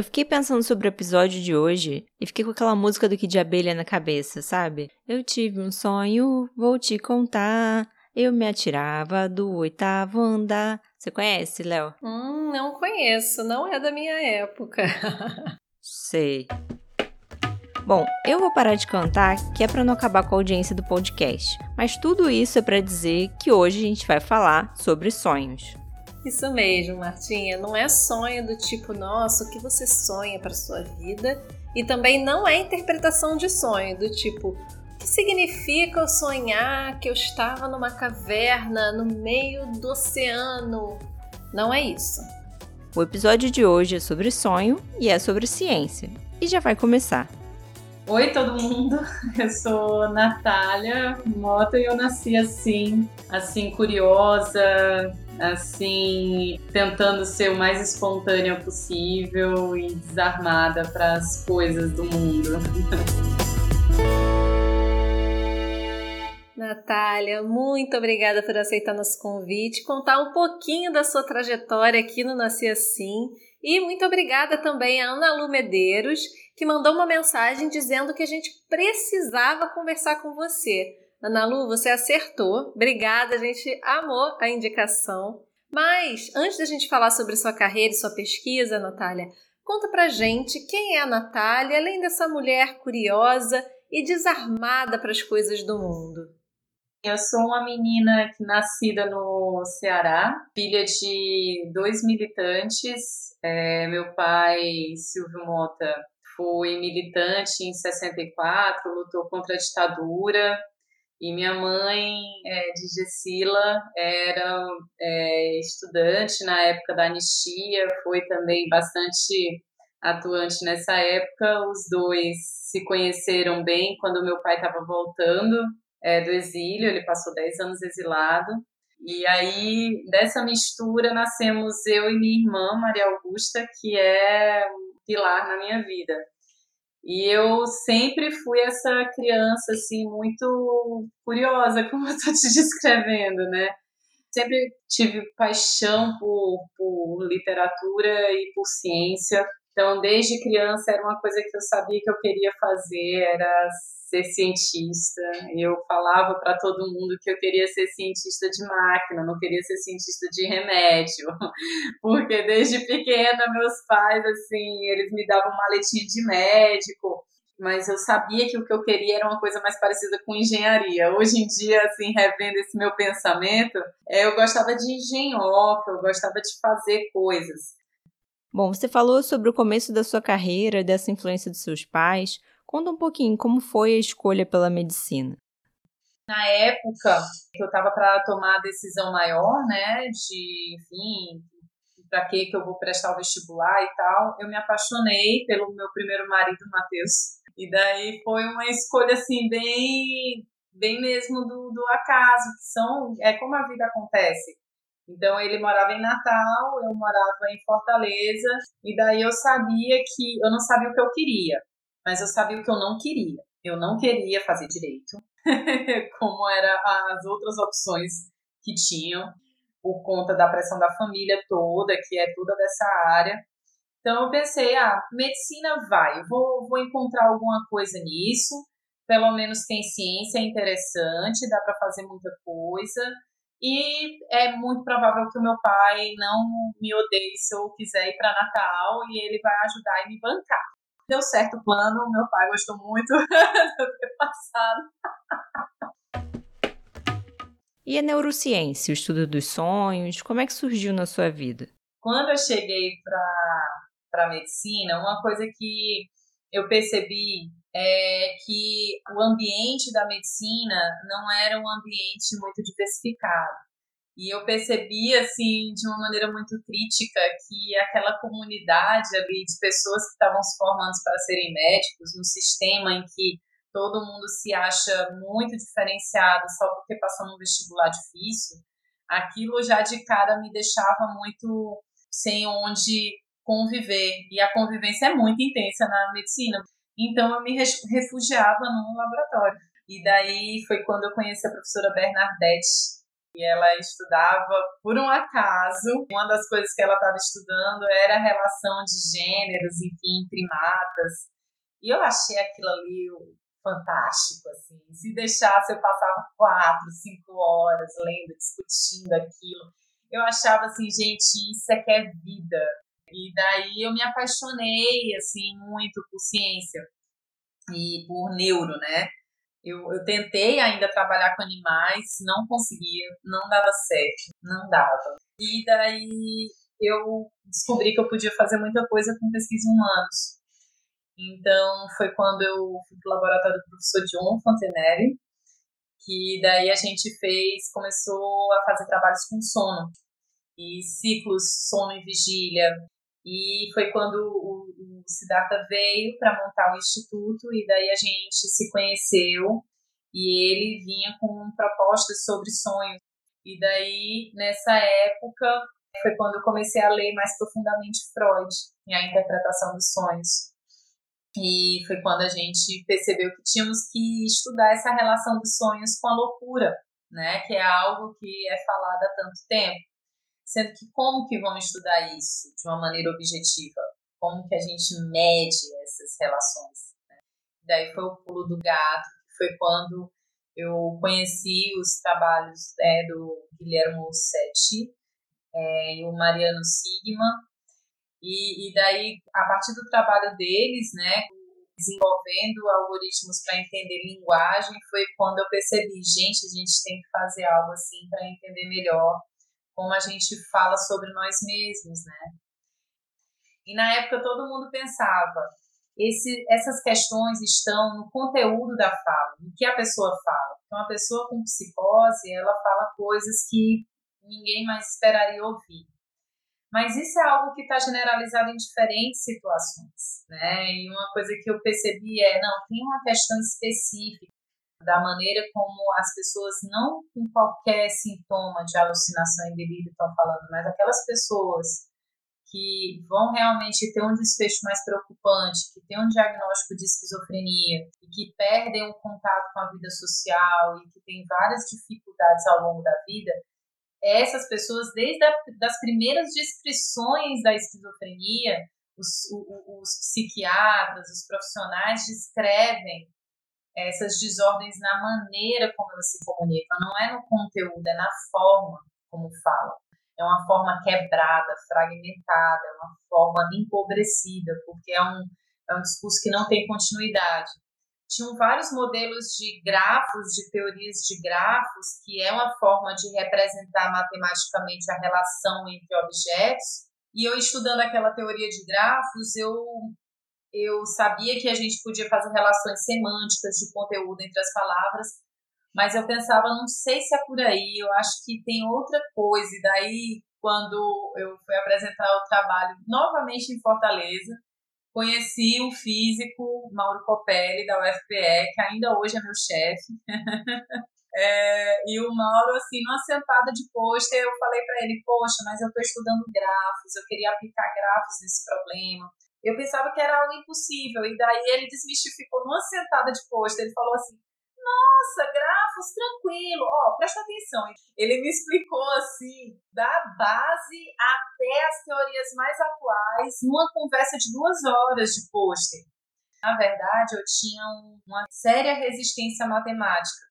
Eu fiquei pensando sobre o episódio de hoje e fiquei com aquela música do Kid Abelha na cabeça, sabe? Eu tive um sonho, vou te contar. Eu me atirava do oitavo andar. Você conhece, Léo? Hum, não conheço, não é da minha época. Sei. Bom, eu vou parar de cantar, que é para não acabar com a audiência do podcast. Mas tudo isso é para dizer que hoje a gente vai falar sobre sonhos. Isso mesmo, Martinha. Não é sonho do tipo, nossa, o que você sonha para sua vida? E também não é interpretação de sonho do tipo, o que significa eu sonhar que eu estava numa caverna no meio do oceano? Não é isso. O episódio de hoje é sobre sonho e é sobre ciência. E já vai começar. Oi, todo mundo. Eu sou Natália Mota e eu nasci assim, assim curiosa, assim, tentando ser o mais espontânea possível e desarmada para as coisas do mundo. Natália, muito obrigada por aceitar nosso convite, contar um pouquinho da sua trajetória aqui no Nasci Assim. E muito obrigada também a Ana Lu Medeiros, que mandou uma mensagem dizendo que a gente precisava conversar com você. Ana Lu, você acertou. Obrigada, a gente amou a indicação. Mas antes da gente falar sobre sua carreira e sua pesquisa, Natália, conta pra gente quem é a Natália, além dessa mulher curiosa e desarmada para as coisas do mundo. Eu sou uma menina nascida no Ceará, filha de dois militantes. É, meu pai, Silvio Mota, foi militante em 64, lutou contra a ditadura e minha mãe, é, de Gessila, era é, estudante na época da anistia, foi também bastante atuante nessa época. Os dois se conheceram bem quando meu pai estava voltando é, do exílio, ele passou 10 anos exilado. E aí, dessa mistura, nascemos eu e minha irmã, Maria Augusta, que é um pilar na minha vida. E eu sempre fui essa criança, assim, muito curiosa, como eu estou te descrevendo, né? Sempre tive paixão por, por literatura e por ciência. Então, desde criança, era uma coisa que eu sabia que eu queria fazer, era ser cientista. Eu falava para todo mundo que eu queria ser cientista de máquina, não queria ser cientista de remédio, porque desde pequena meus pais assim, eles me davam um maletinho de médico, mas eu sabia que o que eu queria era uma coisa mais parecida com engenharia. Hoje em dia, assim, revendo esse meu pensamento, é, eu gostava de engenhoca, eu gostava de fazer coisas. Bom, você falou sobre o começo da sua carreira, dessa influência dos seus pais. Conta um pouquinho como foi a escolha pela medicina. Na época que eu estava para tomar a decisão maior, né, de, enfim, para que que eu vou prestar o vestibular e tal, eu me apaixonei pelo meu primeiro marido, Matheus. E daí foi uma escolha assim bem bem mesmo do, do acaso, que são é como a vida acontece. Então ele morava em Natal, eu morava em Fortaleza, e daí eu sabia que eu não sabia o que eu queria mas eu sabia o que eu não queria. Eu não queria fazer direito, como eram as outras opções que tinham, por conta da pressão da família toda, que é toda dessa área. Então eu pensei, ah, medicina vai, vou, vou encontrar alguma coisa nisso, pelo menos tem ciência, interessante, dá para fazer muita coisa. E é muito provável que o meu pai não me odeie se eu quiser ir para Natal e ele vai ajudar e me bancar deu certo o plano, meu pai gostou muito de eu ter passado. E a neurociência, o estudo dos sonhos, como é que surgiu na sua vida? Quando eu cheguei para a medicina, uma coisa que eu percebi é que o ambiente da medicina não era um ambiente muito diversificado. E eu percebi, assim, de uma maneira muito crítica, que aquela comunidade ali de pessoas que estavam se formando para serem médicos, num sistema em que todo mundo se acha muito diferenciado só porque passou num vestibular difícil, aquilo já de cara me deixava muito sem onde conviver. E a convivência é muito intensa na medicina. Então eu me refugiava num laboratório. E daí foi quando eu conheci a professora Bernadette, E ela estudava por um acaso. Uma das coisas que ela estava estudando era a relação de gêneros, enfim, primatas. E eu achei aquilo ali fantástico, assim. Se deixasse, eu passava quatro, cinco horas lendo, discutindo aquilo. Eu achava assim, gente, isso é que é vida. E daí eu me apaixonei, assim, muito por ciência e por neuro, né? Eu, eu tentei ainda trabalhar com animais, não conseguia, não dava certo, não dava. E daí eu descobri que eu podia fazer muita coisa com pesquisa em humanos. Então foi quando eu fui para o laboratório do professor John Fontenelle, que daí a gente fez, começou a fazer trabalhos com sono e ciclos sono e vigília. E foi quando o, o Siddhartha veio para montar o instituto e daí a gente se conheceu e ele vinha com propostas sobre sonhos. E daí, nessa época, foi quando eu comecei a ler mais profundamente Freud e a interpretação dos sonhos. E foi quando a gente percebeu que tínhamos que estudar essa relação dos sonhos com a loucura, né? Que é algo que é falado há tanto tempo. Sendo que como que vamos estudar isso de uma maneira objetiva? Como que a gente mede essas relações? Né? Daí foi o pulo do gato, foi quando eu conheci os trabalhos é, do Guilherme Setti é, e o Mariano Sigma, e, e daí, a partir do trabalho deles, né, desenvolvendo algoritmos para entender linguagem, foi quando eu percebi, gente, a gente tem que fazer algo assim para entender melhor como a gente fala sobre nós mesmos, né? E na época todo mundo pensava, esse, essas questões estão no conteúdo da fala, no que a pessoa fala. Então, a pessoa com psicose, ela fala coisas que ninguém mais esperaria ouvir. Mas isso é algo que está generalizado em diferentes situações, né? E uma coisa que eu percebi é, não, tem uma questão específica da maneira como as pessoas, não com qualquer sintoma de alucinação e delírio estão falando, mas aquelas pessoas que vão realmente ter um desfecho mais preocupante, que tem um diagnóstico de esquizofrenia e que perdem o contato com a vida social e que têm várias dificuldades ao longo da vida, essas pessoas, desde as das primeiras descrições da esquizofrenia, os, os psiquiatras, os profissionais descrevem essas desordens na maneira como elas se comunicam, não é no conteúdo, é na forma como falam. É uma forma quebrada, fragmentada, é uma forma empobrecida, porque é um, é um discurso que não tem continuidade tinham vários modelos de grafos, de teorias de grafos, que é uma forma de representar matematicamente a relação entre objetos. E eu estudando aquela teoria de grafos, eu eu sabia que a gente podia fazer relações semânticas de conteúdo entre as palavras, mas eu pensava, não sei se é por aí, eu acho que tem outra coisa. E daí, quando eu fui apresentar o trabalho novamente em Fortaleza, Conheci um físico, Mauro Copelli, da UFPE, que ainda hoje é meu chefe. é, e o Mauro, assim, numa sentada de pôster, eu falei para ele: Poxa, mas eu estou estudando grafos, eu queria aplicar grafos nesse problema. Eu pensava que era algo impossível, e daí ele desmistificou numa sentada de pôster. Ele falou assim: nossa, grafos, tranquilo. Ó, oh, presta atenção. Ele me explicou assim, da base até as teorias mais atuais, numa conversa de duas horas de pôster. Na verdade, eu tinha uma séria resistência matemática.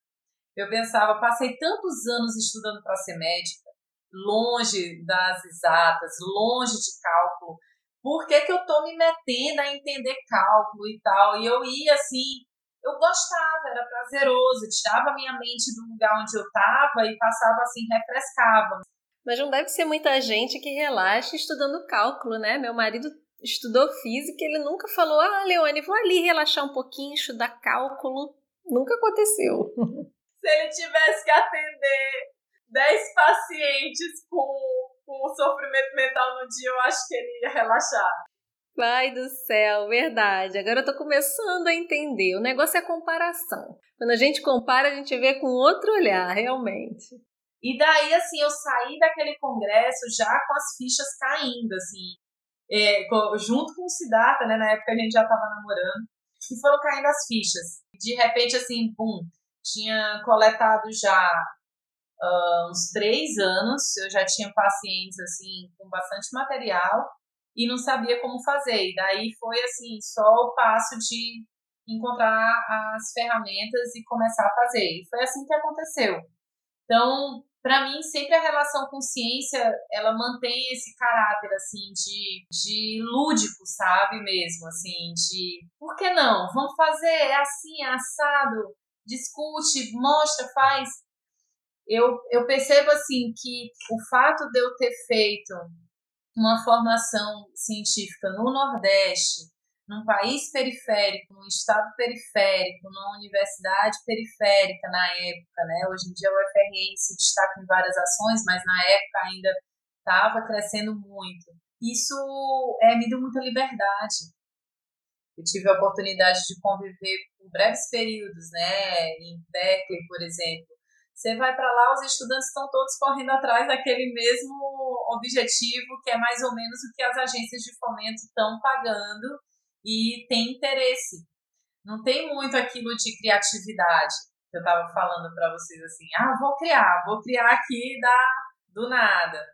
Eu pensava, passei tantos anos estudando para ser médica, longe das exatas, longe de cálculo. Por que, que eu estou me metendo a entender cálculo e tal? E eu ia assim, eu gostava, era prazeroso, tirava minha mente do lugar onde eu estava e passava assim, refrescava. Mas não deve ser muita gente que relaxa estudando cálculo, né? Meu marido estudou física ele nunca falou: Ah, Leone, vou ali relaxar um pouquinho, estudar cálculo. Nunca aconteceu. Se ele tivesse que atender 10 pacientes com, com sofrimento mental no dia, eu acho que ele ia relaxar. Pai do céu, verdade. Agora eu tô começando a entender. O negócio é comparação. Quando a gente compara, a gente vê com outro olhar, realmente. E daí, assim, eu saí daquele congresso já com as fichas caindo, assim, é, junto com o Siddhartha, né? Na época a gente já tava namorando, e foram caindo as fichas. De repente, assim, pum, tinha coletado já uh, uns três anos, eu já tinha pacientes assim com bastante material e não sabia como fazer. E daí foi assim, só o passo de encontrar as ferramentas e começar a fazer. E foi assim que aconteceu. Então, para mim, sempre a relação com ciência, ela mantém esse caráter, assim, de, de lúdico, sabe, mesmo, assim, de, por que não? Vamos fazer, é assim, é assado, discute, mostra, faz. Eu, eu percebo, assim, que o fato de eu ter feito uma formação científica no Nordeste, num país periférico, num estado periférico, numa universidade periférica na época, né? Hoje em dia o UFRN se destaca em várias ações, mas na época ainda estava crescendo muito. Isso é, me deu muita liberdade. Eu tive a oportunidade de conviver por breves períodos, né? Em Berkeley, por exemplo. Você vai para lá, os estudantes estão todos correndo atrás daquele mesmo objetivo, que é mais ou menos o que as agências de fomento estão pagando e tem interesse. Não tem muito aquilo de criatividade que eu estava falando para vocês assim, ah, vou criar, vou criar aqui da do nada.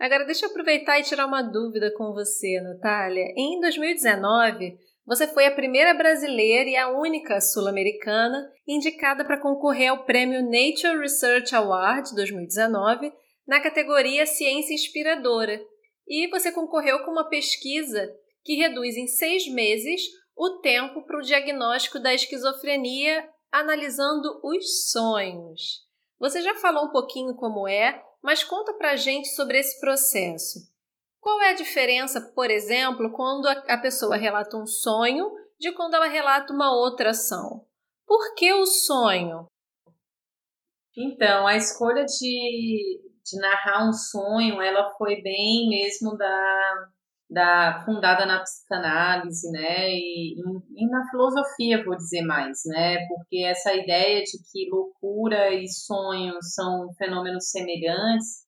Agora deixa eu aproveitar e tirar uma dúvida com você, Natália. Em 2019, você foi a primeira brasileira e a única sul-americana indicada para concorrer ao prêmio Nature Research Award 2019 na categoria Ciência Inspiradora. E você concorreu com uma pesquisa que reduz em seis meses o tempo para o diagnóstico da esquizofrenia analisando os sonhos. Você já falou um pouquinho como é, mas conta pra gente sobre esse processo. Qual é a diferença, por exemplo, quando a pessoa relata um sonho de quando ela relata uma outra ação? Por que o sonho? Então, a escolha de, de narrar um sonho, ela foi bem mesmo da, da fundada na psicanálise, né, e, e, na filosofia, vou dizer mais, né, porque essa ideia de que loucura e sonho são fenômenos semelhantes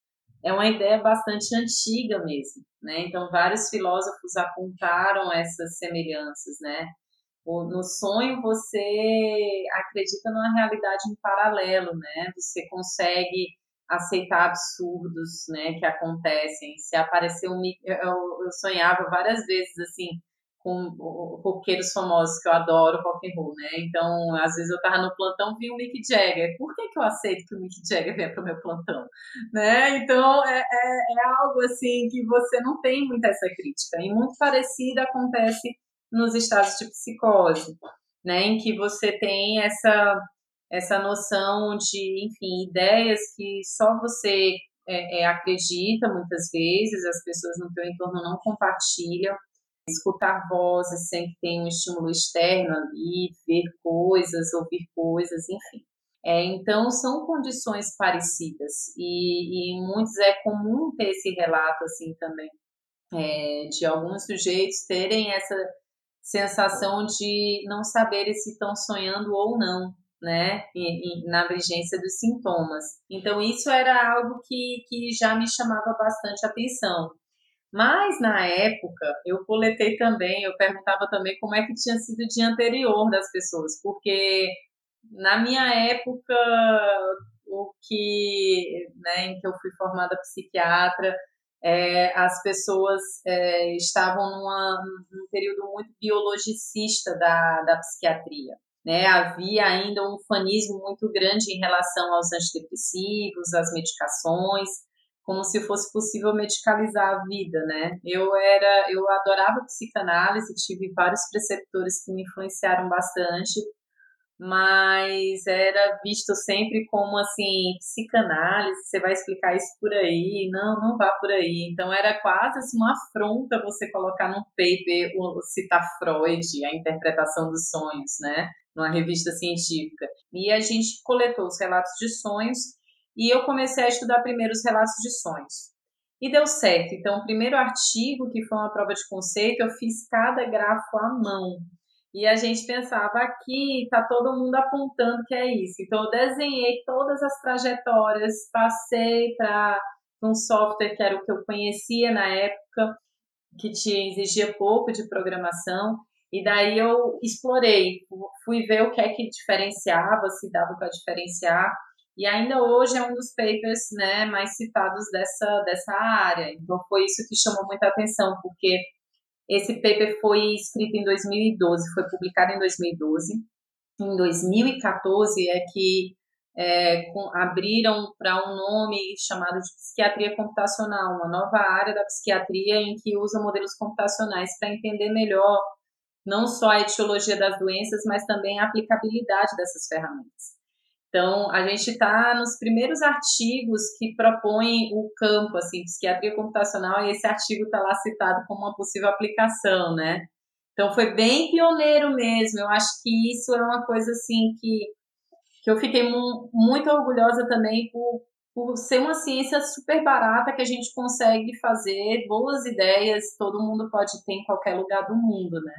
é uma ideia bastante antiga mesmo, né, então vários filósofos apontaram essas semelhanças, né, no sonho você acredita numa realidade em paralelo, né, você consegue aceitar absurdos, né, que acontecem. Se apareceu um eu, eu sonhava várias vezes assim com roqueiros famosos que eu adoro rock and roll, né? Então, às vezes eu tava no plantão vi o Mick Jagger. Por que, que eu aceito que o Mick Jagger venha pro meu plantão, né? Então, é, é, é algo assim que você não tem muita essa crítica. E muito parecida acontece nos estados de psicose, né? Em que você tem essa essa noção de, enfim, ideias que só você é, é, acredita muitas vezes, as pessoas no teu entorno não compartilham. Escutar vozes sem que tenha um estímulo externo ali, ver coisas, ouvir coisas, enfim. É, então, são condições parecidas e, e muitos é comum ter esse relato assim também, é, de alguns sujeitos terem essa sensação de não saberem se estão sonhando ou não, né, na abrangência dos sintomas. Então, isso era algo que, que já me chamava bastante atenção. Mas, na época, eu coletei também, eu perguntava também como é que tinha sido o dia anterior das pessoas, porque na minha época, o que, né, em que eu fui formada psiquiatra, é, as pessoas é, estavam numa, num período muito biologicista da, da psiquiatria. Né, havia ainda um fanismo muito grande em relação aos antidepressivos, às medicações, como se fosse possível medicalizar a vida, né? Eu era, eu adorava psicanálise, tive vários preceptores que me influenciaram bastante, mas era visto sempre como assim, psicanálise, você vai explicar isso por aí, não, não vá por aí. Então era quase assim, uma afronta você colocar num paper, citar Freud, a interpretação dos sonhos, né? numa revista científica. E a gente coletou os relatos de sonhos e eu comecei a estudar primeiro os relatos de sonhos. E deu certo. Então, o primeiro artigo, que foi uma prova de conceito, eu fiz cada grafo à mão. E a gente pensava, aqui tá todo mundo apontando que é isso. Então, eu desenhei todas as trajetórias, passei para um software que era o que eu conhecia na época, que te exigia pouco de programação, e daí eu explorei, fui ver o que é que diferenciava, se dava para diferenciar. E ainda hoje é um dos papers né, mais citados dessa, dessa área. Então foi isso que chamou muita atenção, porque esse paper foi escrito em 2012, foi publicado em 2012. Em 2014 é que é, com, abriram para um nome chamado de psiquiatria computacional, uma nova área da psiquiatria em que usa modelos computacionais para entender melhor não só a etiologia das doenças, mas também a aplicabilidade dessas ferramentas. Então, a gente está nos primeiros artigos que propõem o campo, assim, psiquiatria computacional, e esse artigo está lá citado como uma possível aplicação, né? Então, foi bem pioneiro mesmo. Eu acho que isso é uma coisa, assim, que, que eu fiquei mu muito orgulhosa também por, por ser uma ciência super barata que a gente consegue fazer boas ideias, todo mundo pode ter em qualquer lugar do mundo, né?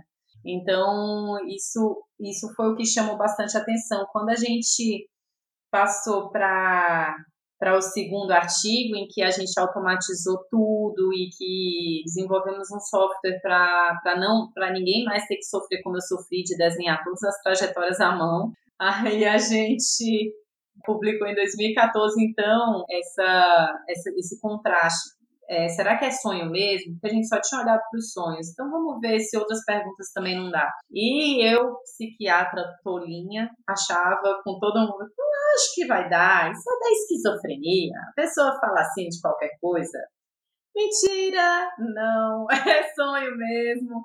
Então, isso, isso foi o que chamou bastante atenção. Quando a gente passou para para o segundo artigo, em que a gente automatizou tudo e que desenvolvemos um software para não para ninguém mais ter que sofrer como eu sofri de desenhar todas as trajetórias à mão. Aí a gente publicou em 2014, então, essa, essa esse contraste é, será que é sonho mesmo? Porque a gente só tinha olhado para os sonhos. Então vamos ver se outras perguntas também não dá. E eu, psiquiatra tolinha, achava com todo mundo, não acho que vai dar, isso é da esquizofrenia. A pessoa fala assim de qualquer coisa. Mentira! Não, é sonho mesmo.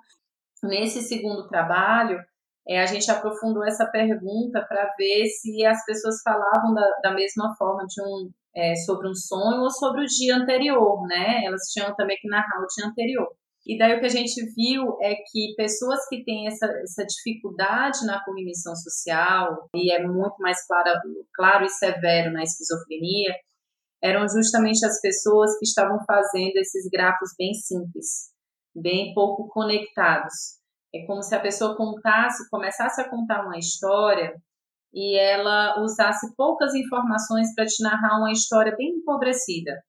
Nesse segundo trabalho, é, a gente aprofundou essa pergunta para ver se as pessoas falavam da, da mesma forma de um, é, sobre um sonho ou sobre o dia anterior, né? Elas tinham também que narrar o dia anterior. E daí o que a gente viu é que pessoas que têm essa, essa dificuldade na cognição social, e é muito mais claro, claro e severo na esquizofrenia, eram justamente as pessoas que estavam fazendo esses grafos bem simples, bem pouco conectados. É como se a pessoa contasse, começasse a contar uma história e ela usasse poucas informações para te narrar uma história bem empobrecida.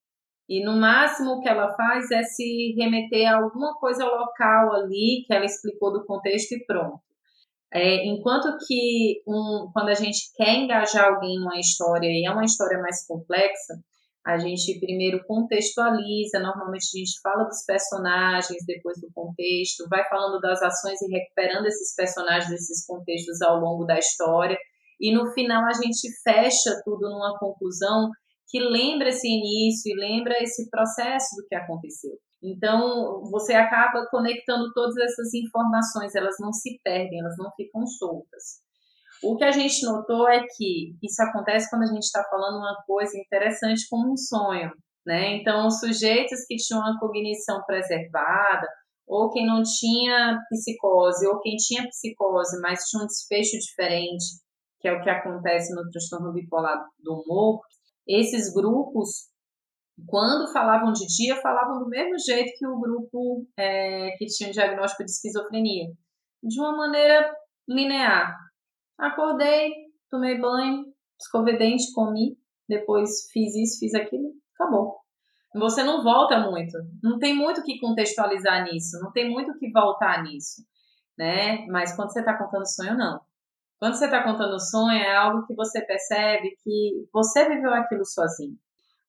E no máximo o que ela faz é se remeter a alguma coisa local ali que ela explicou do contexto e pronto. É, enquanto que um, quando a gente quer engajar alguém numa história e é uma história mais complexa, a gente primeiro contextualiza, normalmente a gente fala dos personagens depois do contexto, vai falando das ações e recuperando esses personagens, esses contextos ao longo da história, e no final a gente fecha tudo numa conclusão que lembra esse início e lembra esse processo do que aconteceu. Então, você acaba conectando todas essas informações, elas não se perdem, elas não ficam soltas. O que a gente notou é que isso acontece quando a gente está falando uma coisa interessante como um sonho, né? Então, os sujeitos que tinham uma cognição preservada, ou quem não tinha psicose, ou quem tinha psicose, mas tinha um desfecho diferente, que é o que acontece no transtorno bipolar do humor, esses grupos, quando falavam de dia, falavam do mesmo jeito que o grupo é, que tinha o diagnóstico de esquizofrenia, de uma maneira linear. Acordei, tomei banho, escovei dente, comi, depois fiz isso, fiz aquilo, acabou. Você não volta muito, não tem muito que contextualizar nisso, não tem muito que voltar nisso, né? Mas quando você está contando sonho, não. Quando você está contando sonho, é algo que você percebe que você viveu aquilo sozinho.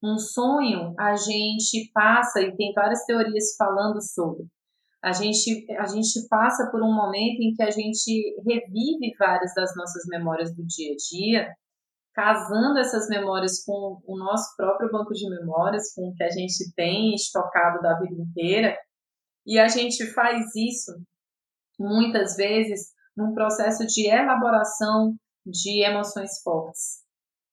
Um sonho, a gente passa, e tem várias teorias falando sobre, a gente, a gente passa por um momento em que a gente revive várias das nossas memórias do dia a dia, casando essas memórias com o nosso próprio banco de memórias, com o que a gente tem estocado da vida inteira, e a gente faz isso muitas vezes num processo de elaboração de emoções fortes.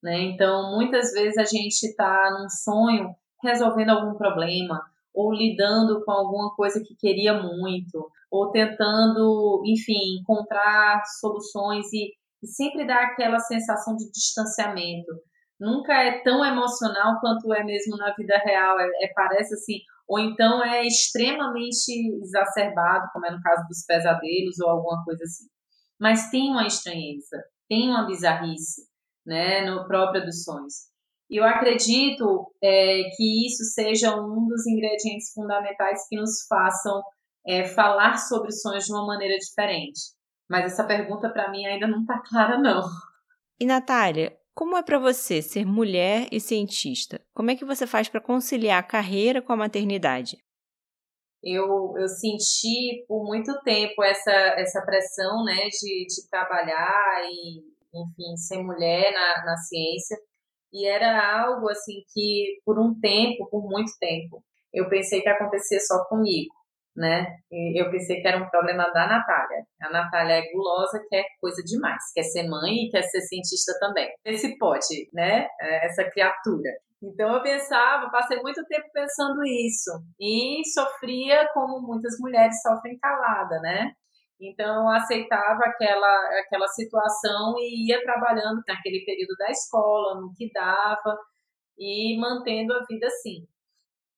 Né? Então, muitas vezes a gente está num sonho resolvendo algum problema, ou lidando com alguma coisa que queria muito, ou tentando, enfim, encontrar soluções e, e sempre dá aquela sensação de distanciamento. Nunca é tão emocional quanto é mesmo na vida real. É, é, parece assim, ou então é extremamente exacerbado, como é no caso dos pesadelos ou alguma coisa assim. Mas tem uma estranheza, tem uma bizarrice, né, no próprio dos sonhos. E eu acredito é, que isso seja um dos ingredientes fundamentais que nos façam é, falar sobre sonhos de uma maneira diferente. Mas essa pergunta para mim ainda não está clara, não. E Natália, Como é para você ser mulher e cientista? Como é que você faz para conciliar a carreira com a maternidade? Eu, eu senti por muito tempo essa, essa pressão né, de, de trabalhar e, enfim, ser mulher na, na ciência. E era algo assim que, por um tempo, por muito tempo, eu pensei que acontecia só comigo né? E eu pensei que era um problema da Natália. A Natália é gulosa, quer coisa demais, quer ser mãe e quer ser cientista também. Esse pode, né? É, essa criatura. Então eu pensava, passei muito tempo pensando isso e sofria como muitas mulheres sofrem calada, né? Então eu aceitava aquela aquela situação e ia trabalhando naquele período da escola, no que dava e mantendo a vida assim.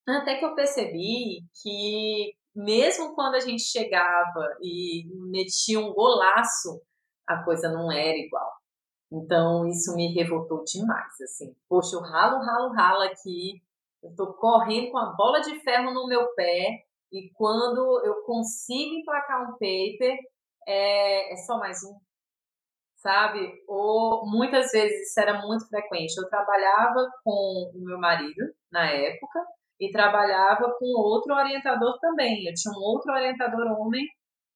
Até que eu percebi que mesmo quando a gente chegava e metia um golaço, a coisa não era igual. Então, isso me revoltou demais, assim. Poxa, eu ralo, ralo, ralo aqui, eu tô correndo com a bola de ferro no meu pé, e quando eu consigo emplacar um paper, é, é só mais um, sabe? Ou muitas vezes isso era muito frequente. Eu trabalhava com o meu marido na época, e trabalhava com outro orientador também. Eu tinha um outro orientador homem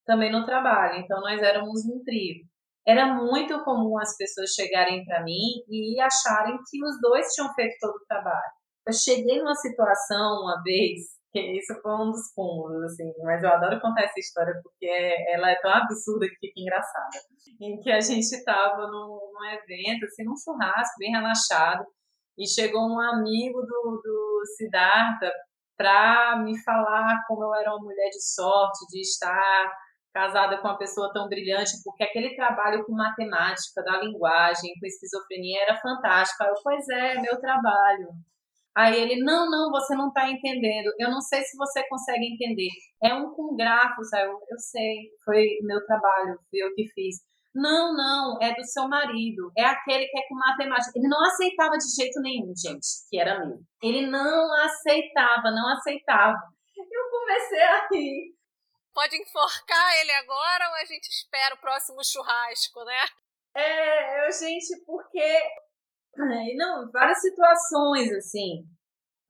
também no trabalho, então nós éramos um trio. Era muito comum as pessoas chegarem para mim e acharem que os dois tinham feito todo o trabalho. Eu cheguei numa situação uma vez, que isso foi um dos fundos, assim, mas eu adoro contar essa história porque ela é tão absurda que fica engraçada. Em que a gente estava num, num evento, assim, num churrasco bem relaxado, e chegou um amigo do Siddhartha para me falar como eu era uma mulher de sorte, de estar casada com uma pessoa tão brilhante, porque aquele trabalho com matemática, da linguagem, com esquizofrenia era fantástico. Aí eu, pois é, meu trabalho. Aí ele, não, não, você não está entendendo. Eu não sei se você consegue entender. É um com grafos. Aí eu, eu sei, foi meu trabalho, fui eu que fiz. Não, não, é do seu marido. É aquele que é com matemática. Ele não aceitava de jeito nenhum, gente, que era meu. Ele não aceitava, não aceitava. Eu comecei a rir. Pode enforcar ele agora ou a gente espera o próximo churrasco, né? É, eu, gente, porque. Não, várias situações, assim,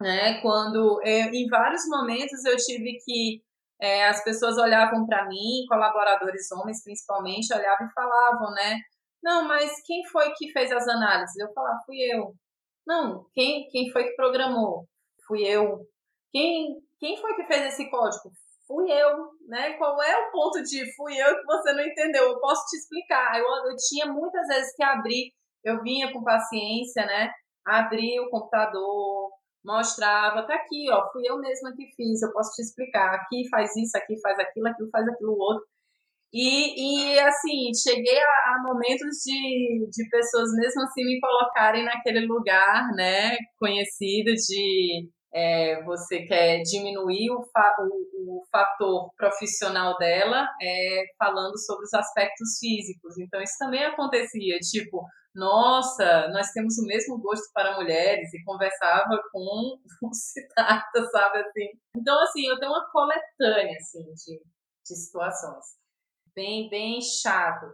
né? Quando eu, em vários momentos eu tive que é, as pessoas olhavam para mim, colaboradores homens principalmente, olhavam e falavam, né? Não, mas quem foi que fez as análises? Eu falava, fui eu. Não, quem, quem foi que programou? Fui eu. Quem, quem foi que fez esse código? Fui eu, né? Qual é o ponto de fui eu que você não entendeu? Eu posso te explicar. Eu, eu tinha muitas vezes que abrir, eu vinha com paciência, né? Abrir o computador, mostrava, tá aqui, ó, fui eu mesma que fiz, eu posso te explicar, aqui faz isso, aqui faz aquilo, aquilo faz aquilo outro. E, e assim, cheguei a, a, momentos de, de pessoas mesmo assim me colocarem naquele lugar, né, conhecido de é, você quer diminuir o, fa o, o, fator profissional dela é, falando sobre os aspectos físicos. Então, isso também acontecia, tipo, nossa, nós temos o mesmo gosto para mulheres e conversava com o Citata, sabe assim. Então, assim, eu tenho uma coletânea, assim, de, de situações. Bem, bem chato.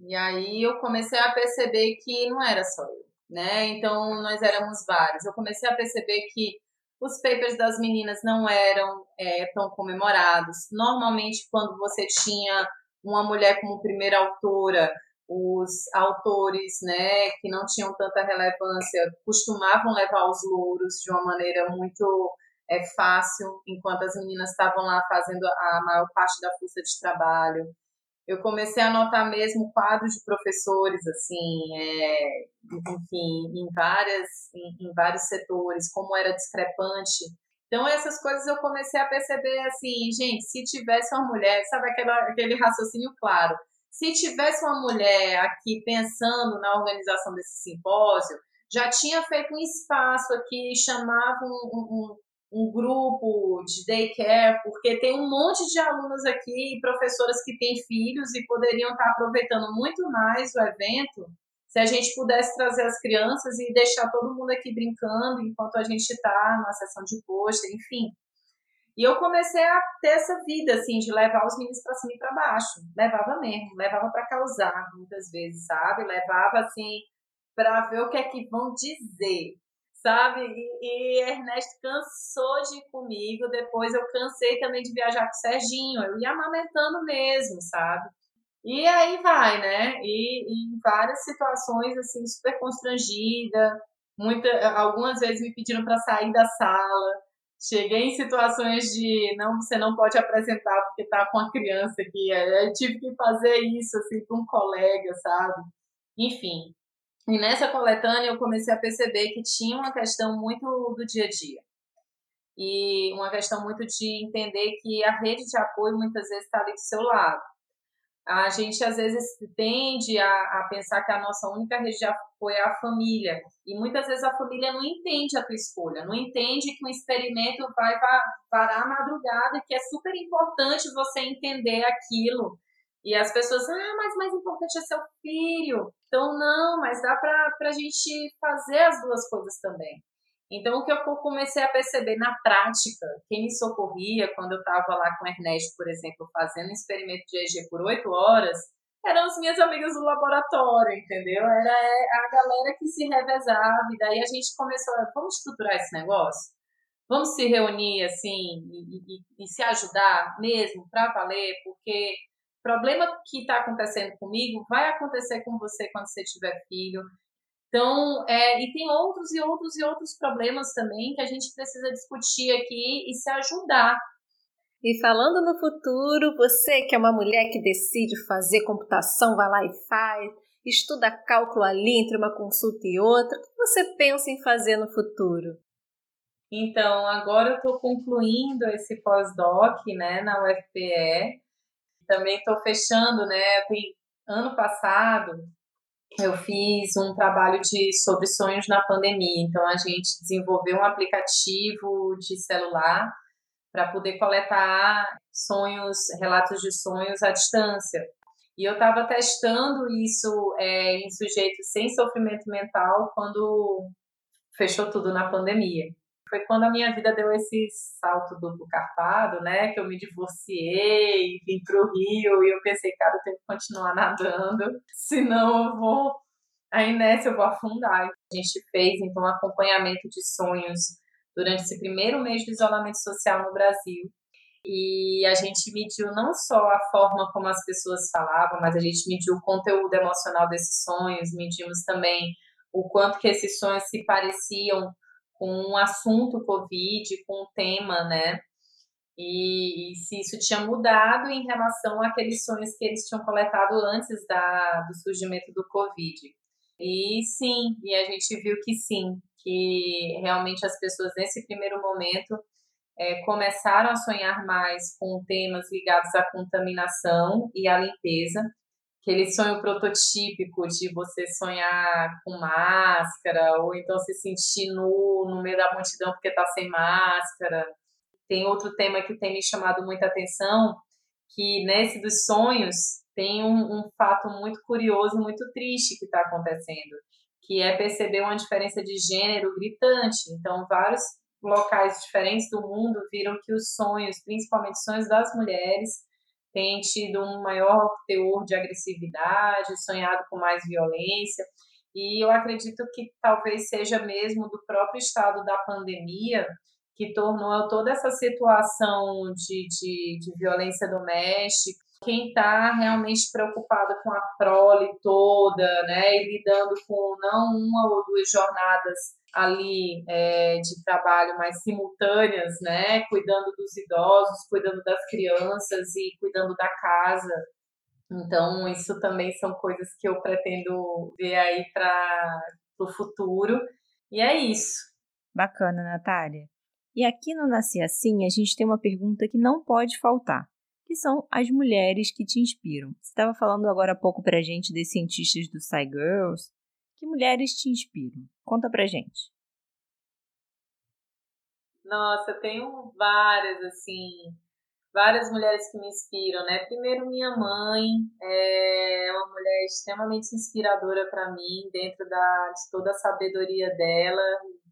E aí eu comecei a perceber que não era só eu, né? Então, nós éramos vários. Eu comecei a perceber que os papers das meninas não eram é, tão comemorados. Normalmente, quando você tinha uma mulher como primeira autora, os autores, né, que não tinham tanta relevância, costumavam levar os louros de uma maneira muito é, fácil, enquanto as meninas estavam lá fazendo a maior parte da força de trabalho. Eu comecei a notar mesmo quadros de professores, assim, é, enfim, em, várias, em, em vários setores, como era discrepante então, essas coisas eu comecei a perceber assim, gente, se tivesse uma mulher, sabe aquela, aquele raciocínio claro, se tivesse uma mulher aqui pensando na organização desse simpósio, já tinha feito um espaço aqui, chamava um, um, um grupo de daycare, porque tem um monte de alunos aqui, professoras que têm filhos e poderiam estar aproveitando muito mais o evento se a gente pudesse trazer as crianças e deixar todo mundo aqui brincando enquanto a gente está na sessão de posta, enfim. E eu comecei a ter essa vida, assim, de levar os meninos para cima e para baixo. Levava mesmo, levava para causar, muitas vezes, sabe? Levava, assim, para ver o que é que vão dizer, sabe? E, e Ernesto cansou de ir comigo, depois eu cansei também de viajar com o Serginho, eu ia amamentando mesmo, sabe? E aí vai, né? E, em várias situações, assim, super constrangida, muita, algumas vezes me pediram para sair da sala, Cheguei em situações de não, você não pode apresentar porque tá com a criança aqui. Eu tive que fazer isso assim para um colega, sabe? Enfim. E nessa coletânea eu comecei a perceber que tinha uma questão muito do dia a dia. E uma questão muito de entender que a rede de apoio muitas vezes está ali do seu lado a gente às vezes tende a, a, pensar que a nossa única rede de apoio é a família. E muitas vezes a família não entende a tua escolha, não entende que um experimento vai parar a madrugada, que é super importante você entender aquilo. E as pessoas, ah, mas mais importante é seu filho. Então, não, mas dá para a gente fazer as duas coisas também. Então, o que eu comecei a perceber na prática, quem me socorria quando eu estava lá com o Ernesto, por exemplo, fazendo experimento de EG por oito horas, eram as minhas amigas do laboratório, entendeu? Era é, a galera que se revezava, e daí a gente começou a, vamos estruturar esse negócio? Vamos se reunir, assim, e, e, e se ajudar mesmo, para valer, porque o problema que está acontecendo comigo vai acontecer com você quando você tiver filho, então, é, e tem outros e outros e outros problemas também que a gente precisa discutir aqui e se ajudar. E falando no futuro, você que é uma mulher que decide fazer computação, vai lá e faz, estuda cálculo ali entre uma consulta e outra, o que você pensa em fazer no futuro? Então, agora eu estou concluindo esse pós-doc né, na UFPE. Também estou fechando, né? Tem, ano passado eu fiz um trabalho de sobre sonhos na pandemia. Então a gente desenvolveu um aplicativo de celular para poder coletar sonhos, relatos de sonhos à distância. E eu estava testando isso é, em sujeitos sem sofrimento mental quando fechou tudo na pandemia foi quando a minha vida deu esse salto duplo carpado, né? Que eu me divorciei, vim para o Rio e eu pensei, cara, eu tenho que continuar nadando, senão eu vou. Aí nessa eu vou afundar. A gente fez então um acompanhamento de sonhos durante esse primeiro mês de isolamento social no Brasil. E a gente mediu não só a forma como as pessoas falavam, mas a gente mediu o conteúdo emocional desses sonhos, medimos também o quanto que esses sonhos se pareciam com um assunto Covid, com um tema, né? E, e, se isso tinha mudado em relação àqueles sonhos que eles tinham coletado antes da, do surgimento do Covid. E sim, e a gente viu que sim, que realmente as pessoas nesse primeiro momento é, começaram a sonhar mais com temas ligados à contaminação e à limpeza, aquele sonho prototípico de você sonhar com máscara, ou então se sentir nu no meio da multidão porque está sem máscara. Tem outro tema que tem me chamado muita atenção, que nesse dos sonhos tem um, um fato muito curioso e muito triste que está acontecendo, que é perceber uma diferença de gênero gritante. Então, vários locais diferentes do mundo viram que os sonhos, principalmente sonhos das mulheres, tem tido um maior teor de agressividade, sonhado com mais violência. E eu acredito que talvez seja mesmo do próprio estado da pandemia que tornou toda essa situação de, de, de violência doméstica. Quem está realmente preocupado com a prole toda, né, e lidando com não uma ou duas jornadas ali é, de trabalho mais simultâneas, né? Cuidando dos idosos, cuidando das crianças e cuidando da casa. Então, isso também são coisas que eu pretendo ver aí para o futuro. E é isso. Bacana, Natália. E aqui no Nascer Assim, a gente tem uma pergunta que não pode faltar, que são as mulheres que te inspiram. Você estava falando agora há pouco para a gente dos cientistas do Sci Girls, que mulheres te inspiram? Conta pra gente. Nossa, tenho várias, assim, várias mulheres que me inspiram, né? Primeiro, minha mãe é uma mulher extremamente inspiradora para mim, dentro da, de toda a sabedoria dela.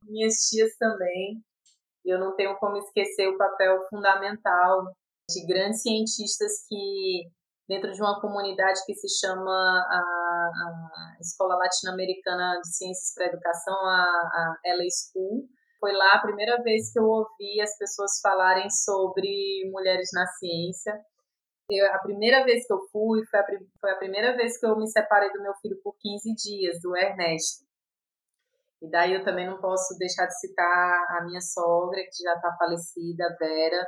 Minhas tias também. Eu não tenho como esquecer o papel fundamental de grandes cientistas que, dentro de uma comunidade que se chama a a Escola Latino-Americana de Ciências para a Educação, a, a LA School. Foi lá a primeira vez que eu ouvi as pessoas falarem sobre mulheres na ciência. Eu, a primeira vez que eu fui foi a, foi a primeira vez que eu me separei do meu filho por 15 dias, do Ernesto. E daí eu também não posso deixar de citar a minha sogra, que já está falecida, Vera,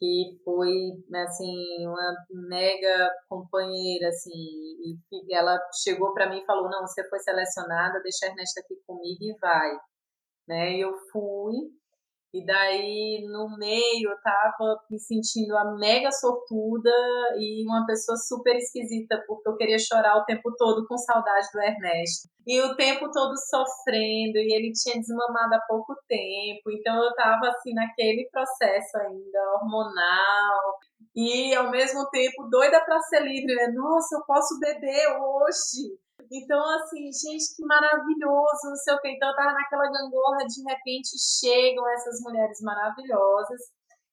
que foi, assim, uma mega companheira, assim, e ela chegou para mim e falou, não, você foi selecionada, deixa a Ernesto aqui comigo e vai. Né? Eu fui, e daí, no meio, eu tava me sentindo a mega sortuda e uma pessoa super esquisita, porque eu queria chorar o tempo todo com saudade do Ernesto. E o tempo todo sofrendo, e ele tinha desmamado há pouco tempo, então eu tava assim naquele processo ainda hormonal. E ao mesmo tempo doida para ser livre, né? Nossa, eu posso beber hoje. Então, assim, gente, que maravilhoso, não sei o que. Então, eu tava naquela gangorra, de repente chegam essas mulheres maravilhosas.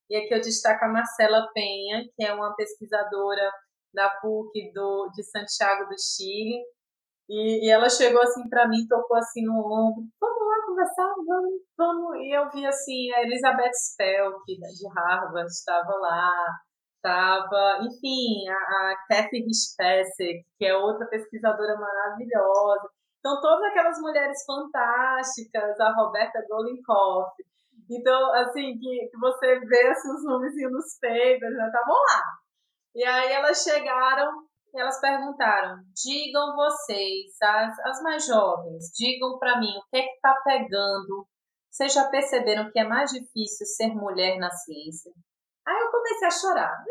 E aqui eu destaco a Marcela Penha, que é uma pesquisadora da PUC do, de Santiago do Chile. E, e ela chegou assim para mim, tocou assim no ombro, vamos lá conversar, vamos, vamos. E eu vi assim, a Elizabeth Spell, que de Harvard, estava lá, estava, enfim, a, a Kathy Rispesser, que é outra pesquisadora maravilhosa. Então, todas aquelas mulheres fantásticas, a Roberta Golinkoff. Então, assim, que, que você vê assim, os nomes nos papers, né? Estavam lá. E aí elas chegaram e elas perguntaram: digam vocês, as, as mais jovens, digam para mim o que é que tá pegando. Vocês já perceberam que é mais difícil ser mulher na ciência? Aí eu comecei a chorar.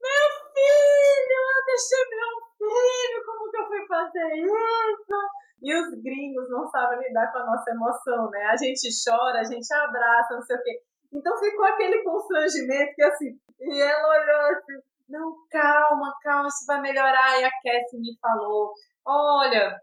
Meu filho, eu deixei meu filho, como que eu fui fazer isso? E os gringos não sabem lidar com a nossa emoção, né? A gente chora, a gente abraça, não sei o quê. Então ficou aquele constrangimento que assim, e ela olhou assim, não, calma, calma, isso vai melhorar. E a Cassie me falou, olha,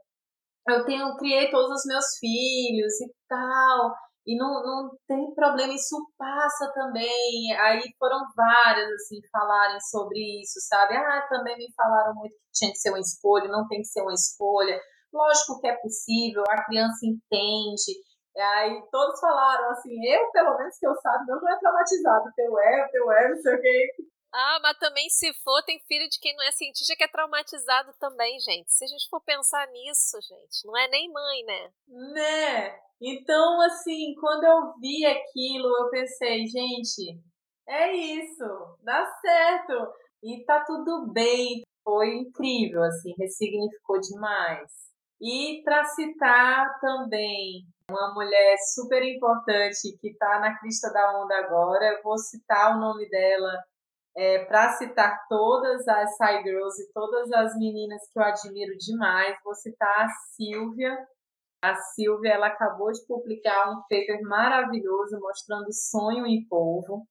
eu tenho, criei todos os meus filhos e tal, e não, não tem problema, isso passa também. Aí foram várias, assim, falarem sobre isso, sabe? Ah, também me falaram muito que tinha que ser uma escolha, não tem que ser uma escolha. Lógico que é possível, a criança entende. Aí todos falaram assim, eu, pelo menos que eu saiba, não é traumatizado. Teu é, teu é, não sei o quê. Ah, mas também se for, tem filho de quem não é cientista que é traumatizado também, gente. Se a gente for pensar nisso, gente, não é nem mãe, né? Né? Então, assim, quando eu vi aquilo, eu pensei, gente, é isso, dá certo. E tá tudo bem. Foi incrível, assim, ressignificou demais. E para citar também uma mulher super importante que está na crista da onda agora, eu vou citar o nome dela é, para citar todas as Side Girls e todas as meninas que eu admiro demais, vou citar a Silvia. A Silvia ela acabou de publicar um paper maravilhoso mostrando sonho em polvo.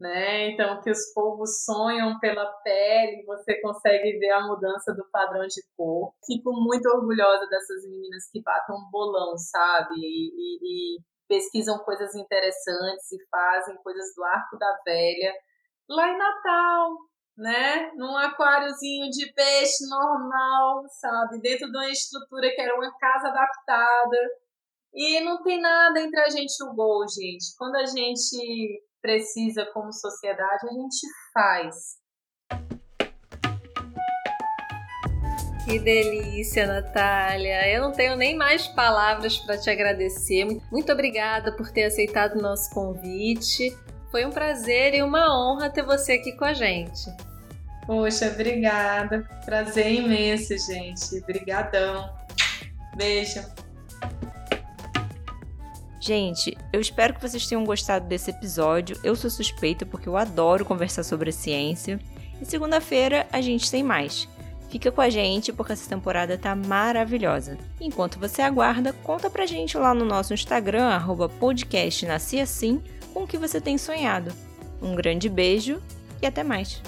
Né? Então, que os polvos sonham pela pele, você consegue ver a mudança do padrão de cor. Fico muito orgulhosa dessas meninas que batem um bolão, sabe? E, e, e pesquisam coisas interessantes e fazem coisas do arco da velha lá em Natal, né? Num aquáriozinho de peixe normal, sabe? Dentro de uma estrutura que era uma casa adaptada. E não tem nada entre a gente e o gol, gente. Quando a gente precisa como sociedade, a gente faz. Que delícia, Natália! Eu não tenho nem mais palavras para te agradecer. Muito obrigada por ter aceitado o nosso convite. Foi um prazer e uma honra ter você aqui com a gente. Poxa, obrigada. Prazer imenso, gente. Obrigadão. Beijo. Gente, eu espero que vocês tenham gostado desse episódio. Eu sou suspeita porque eu adoro conversar sobre a ciência. E segunda-feira a gente tem mais. Fica com a gente porque essa temporada tá maravilhosa. Enquanto você aguarda, conta pra gente lá no nosso Instagram, arroba podcast Nasci Assim, com o que você tem sonhado. Um grande beijo e até mais!